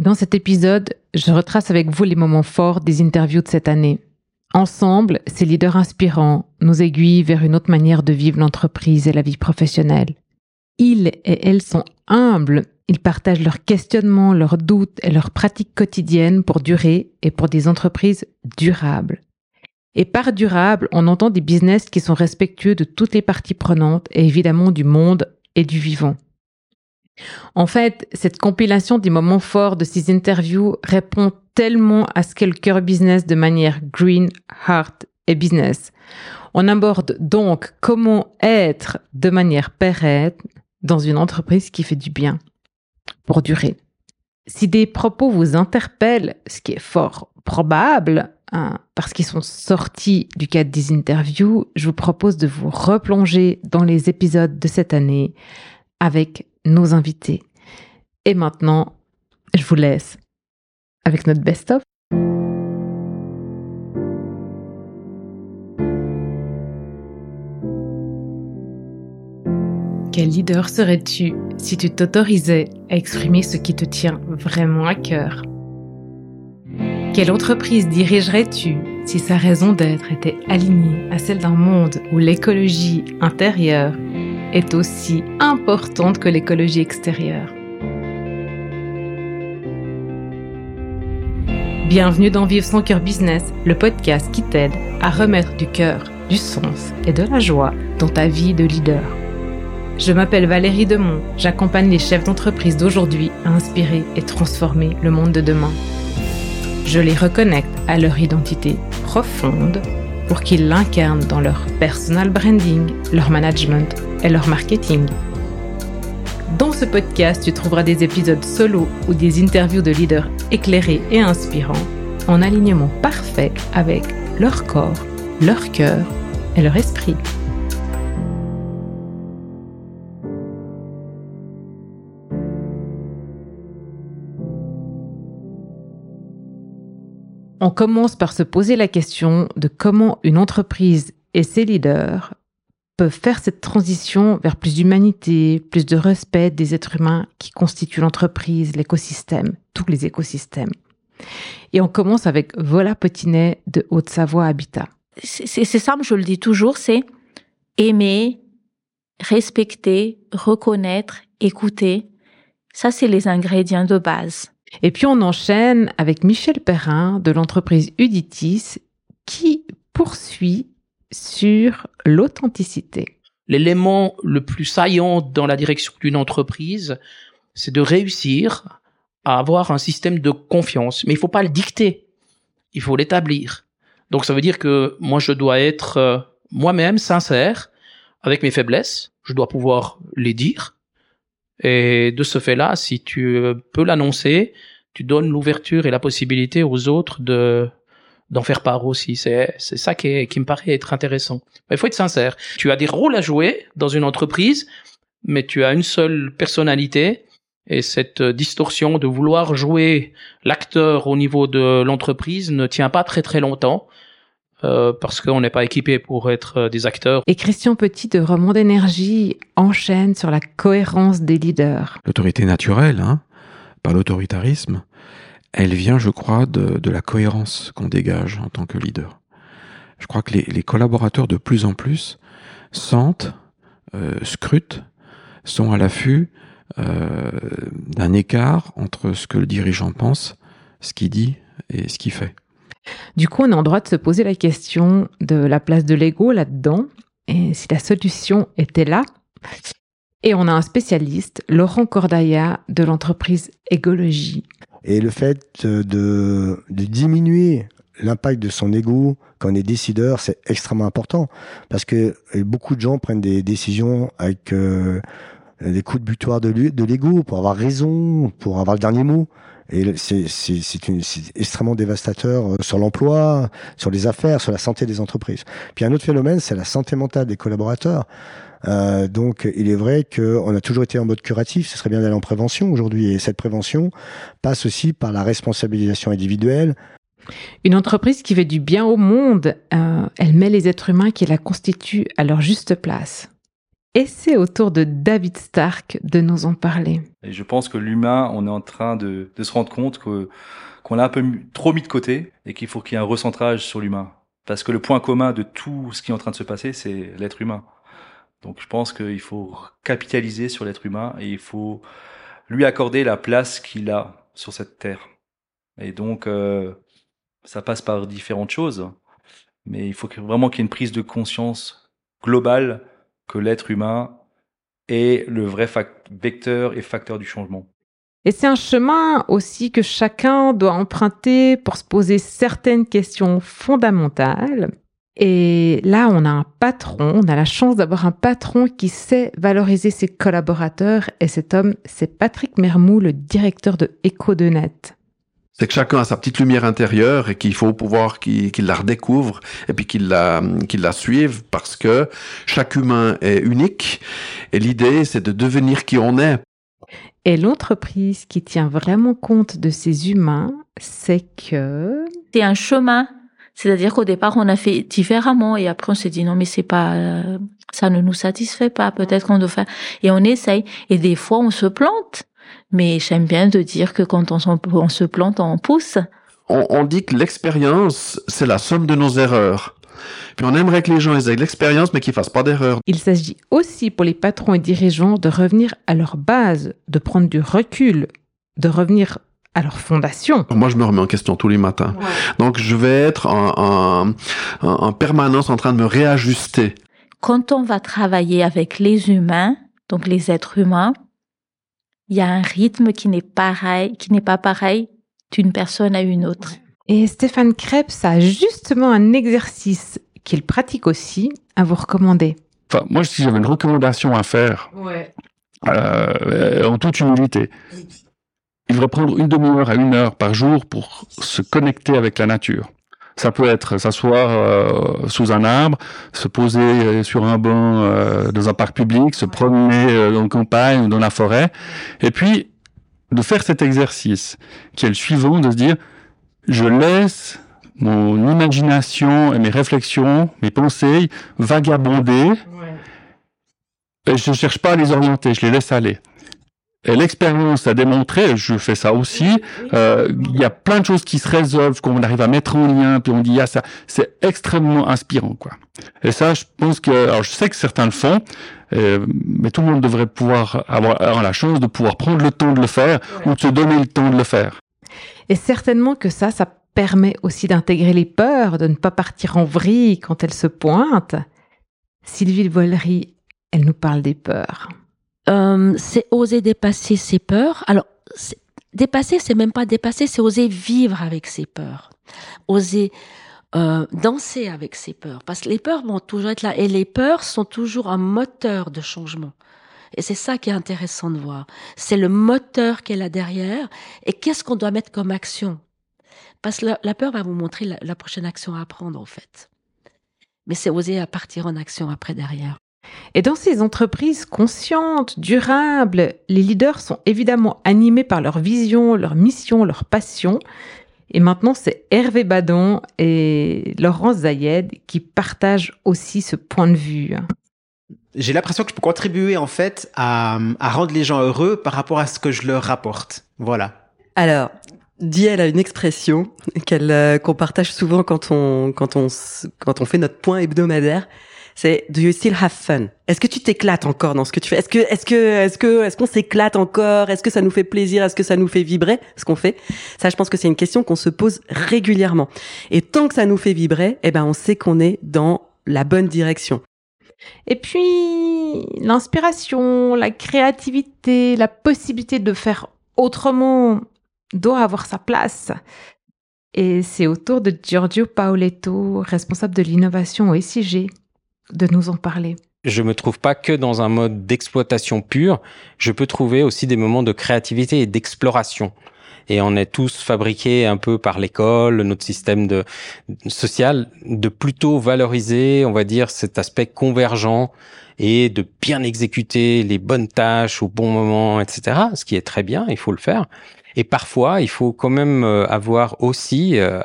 Dans cet épisode, je retrace avec vous les moments forts des interviews de cette année. Ensemble, ces leaders inspirants nous aiguillent vers une autre manière de vivre l'entreprise et la vie professionnelle. Ils et elles sont humbles, ils partagent leurs questionnements, leurs doutes et leurs pratiques quotidiennes pour durer et pour des entreprises durables. Et par durable, on entend des business qui sont respectueux de toutes les parties prenantes et évidemment du monde et du vivant. En fait, cette compilation des moments forts de ces interviews répond tellement à ce qu'est le cœur business de manière green, heart et business. On aborde donc comment être de manière pérenne dans une entreprise qui fait du bien pour durer. Si des propos vous interpellent, ce qui est fort probable, hein, parce qu'ils sont sortis du cadre des interviews, je vous propose de vous replonger dans les épisodes de cette année avec nos invités. Et maintenant, je vous laisse avec notre best-of. Quel leader serais-tu si tu t'autorisais à exprimer ce qui te tient vraiment à cœur? Quelle entreprise dirigerais-tu si sa raison d'être était alignée à celle d'un monde où l'écologie intérieure est aussi importante que l'écologie extérieure. Bienvenue dans Vivre son cœur business, le podcast qui t'aide à remettre du cœur, du sens et de la joie dans ta vie de leader. Je m'appelle Valérie Demont, j'accompagne les chefs d'entreprise d'aujourd'hui à inspirer et transformer le monde de demain. Je les reconnecte à leur identité profonde pour qu'ils l'incarnent dans leur personal branding, leur management et leur marketing. Dans ce podcast, tu trouveras des épisodes solo ou des interviews de leaders éclairés et inspirants en alignement parfait avec leur corps, leur cœur et leur esprit. On commence par se poser la question de comment une entreprise et ses leaders peuvent faire cette transition vers plus d'humanité, plus de respect des êtres humains qui constituent l'entreprise, l'écosystème, tous les écosystèmes. Et on commence avec Vola Potinet de Haute-Savoie Habitat. C'est simple, je le dis toujours, c'est aimer, respecter, reconnaître, écouter. Ça, c'est les ingrédients de base. Et puis on enchaîne avec Michel Perrin de l'entreprise Uditis qui poursuit sur l'authenticité. L'élément le plus saillant dans la direction d'une entreprise, c'est de réussir à avoir un système de confiance. Mais il faut pas le dicter, il faut l'établir. Donc ça veut dire que moi je dois être euh, moi-même sincère avec mes faiblesses, je dois pouvoir les dire. Et de ce fait-là, si tu peux l'annoncer, tu donnes l'ouverture et la possibilité aux autres de d'en faire part aussi. C'est c'est ça qui, qui me paraît être intéressant. Il faut être sincère. Tu as des rôles à jouer dans une entreprise, mais tu as une seule personnalité. Et cette distorsion de vouloir jouer l'acteur au niveau de l'entreprise ne tient pas très très longtemps. Euh, parce qu'on n'est pas équipé pour être euh, des acteurs. Et Christian Petit de Remond d'énergie enchaîne sur la cohérence des leaders. L'autorité naturelle, hein, pas l'autoritarisme, elle vient, je crois, de, la cohérence qu'on dégage en tant que leader. Je crois que les, collaborateurs de plus en plus sentent, euh, scrutent, sont à l'affût euh, d'un écart entre ce que le dirigeant pense, ce qu'il dit et ce qu'il fait. Du coup, on est en droit de se poser la question de la place de l'ego là-dedans, et si la solution était là. Et on a un spécialiste, Laurent Cordaia, de l'entreprise Égologie, et le fait de, diminuer l'impact de son ego quand on est décideur, c'est extrêmement important parce que beaucoup de gens prennent des décisions avec euh, des coups de butoir de l'ego pour avoir raison, pour avoir le dernier mot. Et c'est extrêmement dévastateur euh, sur l'emploi, sur les affaires, sur la santé des entreprises. Puis un autre phénomène, c'est la santé mentale des collaborateurs. Euh, donc, il est vrai qu'on a toujours été en mode curatif. Ce serait bien d'aller en prévention aujourd'hui. Et cette prévention passe aussi par la responsabilisation individuelle. Une entreprise qui fait du bien au monde, euh, elle met les êtres humains qui la constituent à leur juste place. Et c'est au tour de David Stark de nous en parler. Et je pense que l'humain, on est en train de, se rendre compte qu'on l'a un peu trop mis de côté et qu'il faut qu'il y ait un recentrage sur l'humain. Parce que le point commun de tout ce qui est en train de se passer, c'est l'être humain. Donc je pense qu'il faut capitaliser sur l'être humain et il faut lui accorder la place qu'il a sur cette terre. Et donc euh, ça passe par différentes choses, mais il faut vraiment qu'il y ait une prise de conscience globale que l'être humain est le vrai vecteur et facteur du changement. Et c'est un chemin aussi que chacun doit emprunter pour se poser certaines questions fondamentales. Et là, on a un patron, on a la chance d'avoir un patron qui sait valoriser ses collaborateurs. Et cet homme, c'est Patrick Mermou, le directeur de Echo de Net c'est que chacun a sa petite lumière intérieure et qu'il faut pouvoir qu'il la redécouvre et puis qu'il la, qu'il la suive parce que chaque humain est unique et l'idée c'est de devenir qui on est. Et l'entreprise qui tient vraiment compte de ces humains, c'est que... C'est un chemin. C'est-à-dire qu'au départ, on a fait différemment et après on s'est dit non mais c'est pas, ça ne nous satisfait pas. Peut-être qu'on doit faire et on essaye et des fois on se plante. Mais j'aime bien de dire que quand on, se plante, on pousse. On, dit que l'expérience, c'est la somme de nos erreurs. Puis on aimerait que les gens aient de l'expérience, mais qu'ils fassent pas d'erreurs. Il s'agit aussi pour les patrons et dirigeants de revenir à leur base, de prendre du recul, de revenir à leur fondation. Moi, je me remets en question tous les matins. Donc, je vais être en, en permanence en train de me réajuster. Quand on va travailler avec les humains, donc les êtres humains, il y a un rythme qui n'est pareil, qui n'est pas pareil d'une personne à une autre. Et Stéphane Krebs a justement un exercice qu'il pratique aussi à vous recommander. Enfin, moi, si j'avais une recommandation à faire, ouais. euh, en toute humilité, il devrait prendre une demi-heure à une heure par jour pour se connecter avec la nature. Ça peut être s'asseoir euh, sous un arbre, se poser euh, sur un banc euh, dans un parc public, se promener dans la campagne ou dans la forêt, et puis de faire cet exercice qui est le suivant, de se dire je laisse mon imagination et mes réflexions, mes pensées vagabonder. Et je ne cherche pas à les orienter, je les laisse aller. Et l'expérience a démontré, je fais ça aussi, euh, il y a plein de choses qui se résolvent, qu'on arrive à mettre en lien, puis on dit, ah, ça, c'est extrêmement inspirant, quoi. Et ça, je pense que, alors je sais que certains le font, euh, mais tout le monde devrait pouvoir avoir, avoir, la chance de pouvoir prendre le temps de le faire ou de se donner le temps de le faire. Et certainement que ça, ça permet aussi d'intégrer les peurs, de ne pas partir en vrille quand elles se pointent. Sylvie Vollery, elle nous parle des peurs. Euh, c'est oser dépasser ses peurs. Alors, dépasser, c'est même pas dépasser, c'est oser vivre avec ses peurs. Oser euh, danser avec ses peurs. Parce que les peurs vont toujours être là. Et les peurs sont toujours un moteur de changement. Et c'est ça qui est intéressant de voir. C'est le moteur est là derrière. Et qu'est-ce qu'on doit mettre comme action? Parce que la, peur va vous montrer la, la prochaine action à prendre, en fait. Mais c'est oser partir en action après derrière. Et dans ces entreprises conscientes, durables, les leaders sont évidemment animés par leur vision, leur mission, leur passion. Et maintenant, c'est Hervé Badon et Laurence Zayed qui partagent aussi ce point de vue. J'ai l'impression que je peux contribuer en fait à, rendre les gens heureux par rapport à ce que je leur rapporte. Voilà. Alors, Diel a une expression qu'elle euh, qu'on partage souvent quand on quand on quand on fait notre point hebdomadaire c'est do you still have fun? Est-ce que tu t'éclates encore dans ce que tu fais? Est-ce que est-ce que est-ce que est-ce qu'on s'éclate encore? Est-ce que ça nous fait plaisir? Est-ce que ça nous fait vibrer? Ce qu'on fait. Ça, je pense que c'est une question qu'on se pose régulièrement. Et tant que ça nous fait vibrer, eh ben on sait qu'on est dans la bonne direction. Et puis l'inspiration, la créativité, la possibilité de faire autrement doit avoir sa place. Et c'est au tour de Giorgio Paoletto, responsable de l'innovation au SIG, de nous en parler. Je me trouve pas que dans un mode d'exploitation pure, je peux trouver aussi des moments de créativité et d'exploration. Et on est tous fabriqués un peu par l'école, notre système de social, de plutôt valoriser, on va dire, cet aspect convergent et de bien exécuter les bonnes tâches au bon moment, etc. Ce qui est très bien, il faut le faire. Et parfois, il faut quand même euh, avoir aussi euh,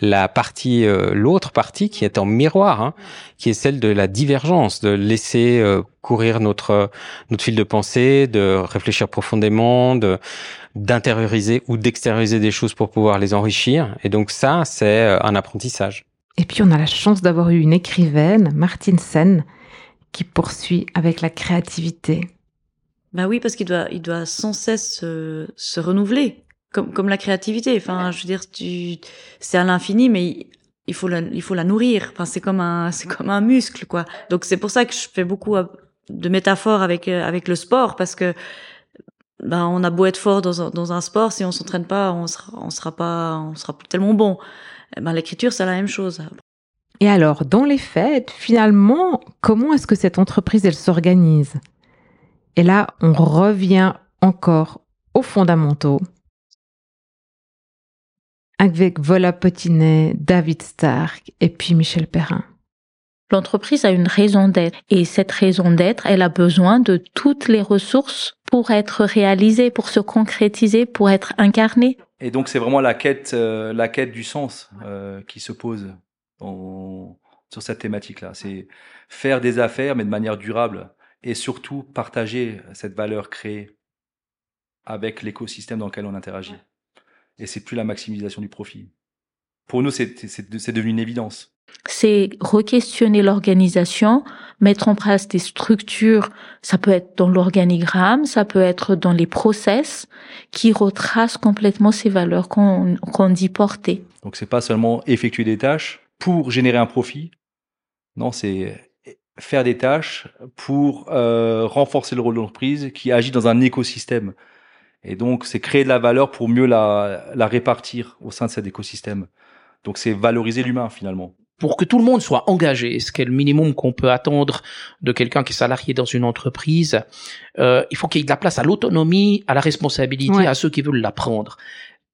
la partie, euh, l'autre partie qui est en miroir, hein, qui est celle de la divergence, de laisser courir notre notre fil de pensée, de réfléchir profondément, de d'intérioriser ou d'extérioriser des choses pour pouvoir les enrichir. Et donc ça, c'est un apprentissage. Et puis on a la chance d'avoir eu une écrivaine, Martine Sen, qui poursuit avec la créativité. Ben oui, parce qu'il doit, il doit sans cesse se, se renouveler, comme, comme la créativité. Enfin, je veux dire, tu, c'est à l'infini, mais il faut la, il faut la nourrir. Enfin, c'est comme un, c'est comme un muscle, quoi. Donc c'est pour ça que je fais beaucoup de métaphores avec euh, avec le sport, parce que ben on a beau être fort dans un, dans un sport, si on s'entraîne pas, on sera, on sera pas, on sera plus tellement bon. Eh ben l'écriture, c'est la même chose. Et alors, dans les faits, finalement, comment est-ce que cette entreprise elle s'organise? Et là, on revient encore aux fondamentaux avec Vola Potinet, David Stark et puis Michel Perrin. L'entreprise a une raison d'être et cette raison d'être, elle a besoin de toutes les ressources pour être réalisée, pour se concrétiser, pour être incarnée. Et donc c'est vraiment la quête, euh, la quête du sens euh, qui se pose sur cette thématique-là. C'est faire des affaires mais de manière durable et surtout partager cette valeur créée avec l'écosystème dans lequel on interagit. Et c'est plus la maximisation du profit. Pour nous, c'est devenu une évidence. C'est re-questionner l'organisation, mettre en place des structures, ça peut être dans l'organigramme, ça peut être dans les process, qui retracent complètement ces valeurs qu'on dit porter. Donc c'est pas seulement effectuer des tâches pour générer un profit, non, c'est faire des tâches pour euh, renforcer le rôle de l'entreprise qui agit dans un écosystème. Et donc, c'est créer de la valeur pour mieux la, la répartir au sein de cet écosystème. Donc, c'est valoriser l'humain finalement. Pour que tout le monde soit engagé, ce qui est le minimum qu'on peut attendre de quelqu'un qui est salarié dans une entreprise, euh, il faut qu'il y ait de la place à l'autonomie, à la responsabilité, à ceux qui veulent l'apprendre,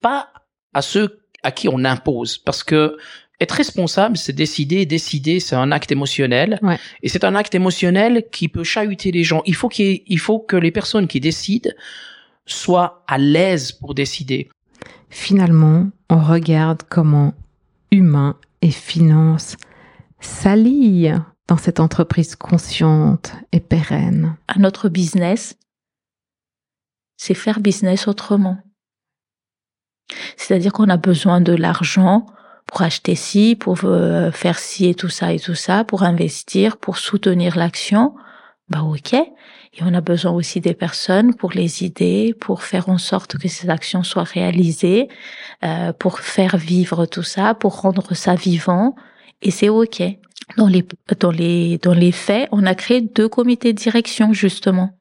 pas à ceux à qui on impose, parce que être responsable, c'est décider. Décider, c'est un acte émotionnel. Et c'est un acte émotionnel qui peut chahuter les gens. Il faut qu'il il faut que les personnes qui décident soient à l'aise pour décider. Finalement, on regarde comment humain et finance s'allient dans cette entreprise consciente et pérenne. À notre business, c'est faire business autrement. C'est-à-dire qu'on a besoin de l'argent pour acheter ci, pour euh, faire ci et tout ça et tout ça, pour investir, pour soutenir l'action, bah ok. Et on a besoin aussi des personnes pour les idées, pour faire en sorte que ces actions soient réalisées, euh, pour faire vivre tout ça, pour rendre ça vivant. Et c'est ok. Dans les dans les dans les faits, on a créé deux comités de direction justement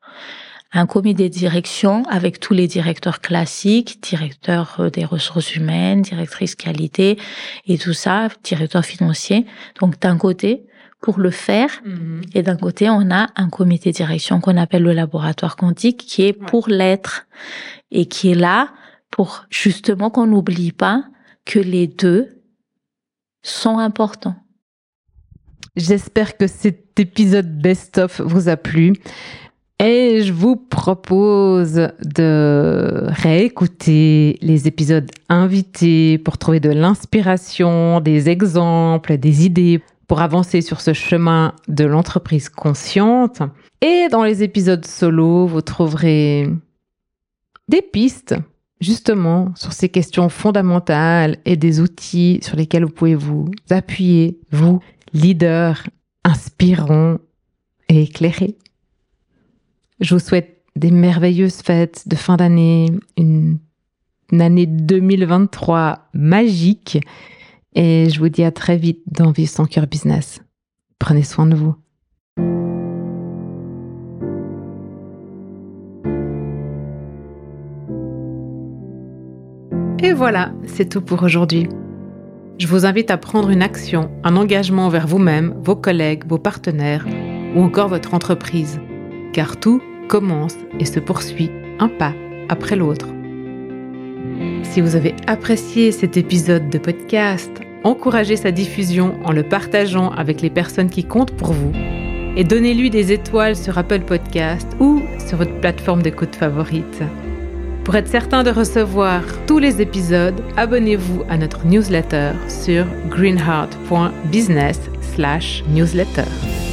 un comité de direction avec tous les directeurs classiques, directeur euh, des ressources humaines, directrice qualité et tout ça, directeur financier. Donc d'un côté, pour le faire, mhm. et d'un côté, on a un comité de direction qu'on appelle le laboratoire quantique qui est pour l'être et qui est là pour justement qu'on n'oublie pas que les deux sont importants. J'espère que cet épisode best-of vous a plu. Et je vous propose de réécouter les épisodes invités pour trouver de l'inspiration, des exemples, des idées pour avancer sur ce chemin de l'entreprise consciente. Et dans les épisodes solo, vous trouverez des pistes justement sur ces questions fondamentales et des outils sur lesquels vous pouvez vous appuyer, vous, leaders inspirants et éclairés. Je vous souhaite des merveilleuses fêtes de fin d'année, une, année 2023 magique. Et je vous dis à très vite dans Vie sans cœur business. Prenez soin de vous. Et voilà, c'est tout pour aujourd'hui. Je vous invite à prendre une action, un engagement vers vous-même, vos collègues, vos partenaires ou encore votre entreprise. Car tout commence et se poursuit un pas après l'autre. Si vous avez apprécié cet épisode de podcast, encouragez sa diffusion en le partageant avec les personnes qui comptent pour vous et donnez-lui des étoiles sur Apple Podcast ou sur votre plateforme d'écoute favorite. Pour être certain de recevoir tous les épisodes, abonnez-vous à notre newsletter sur greenheart.business/newsletter.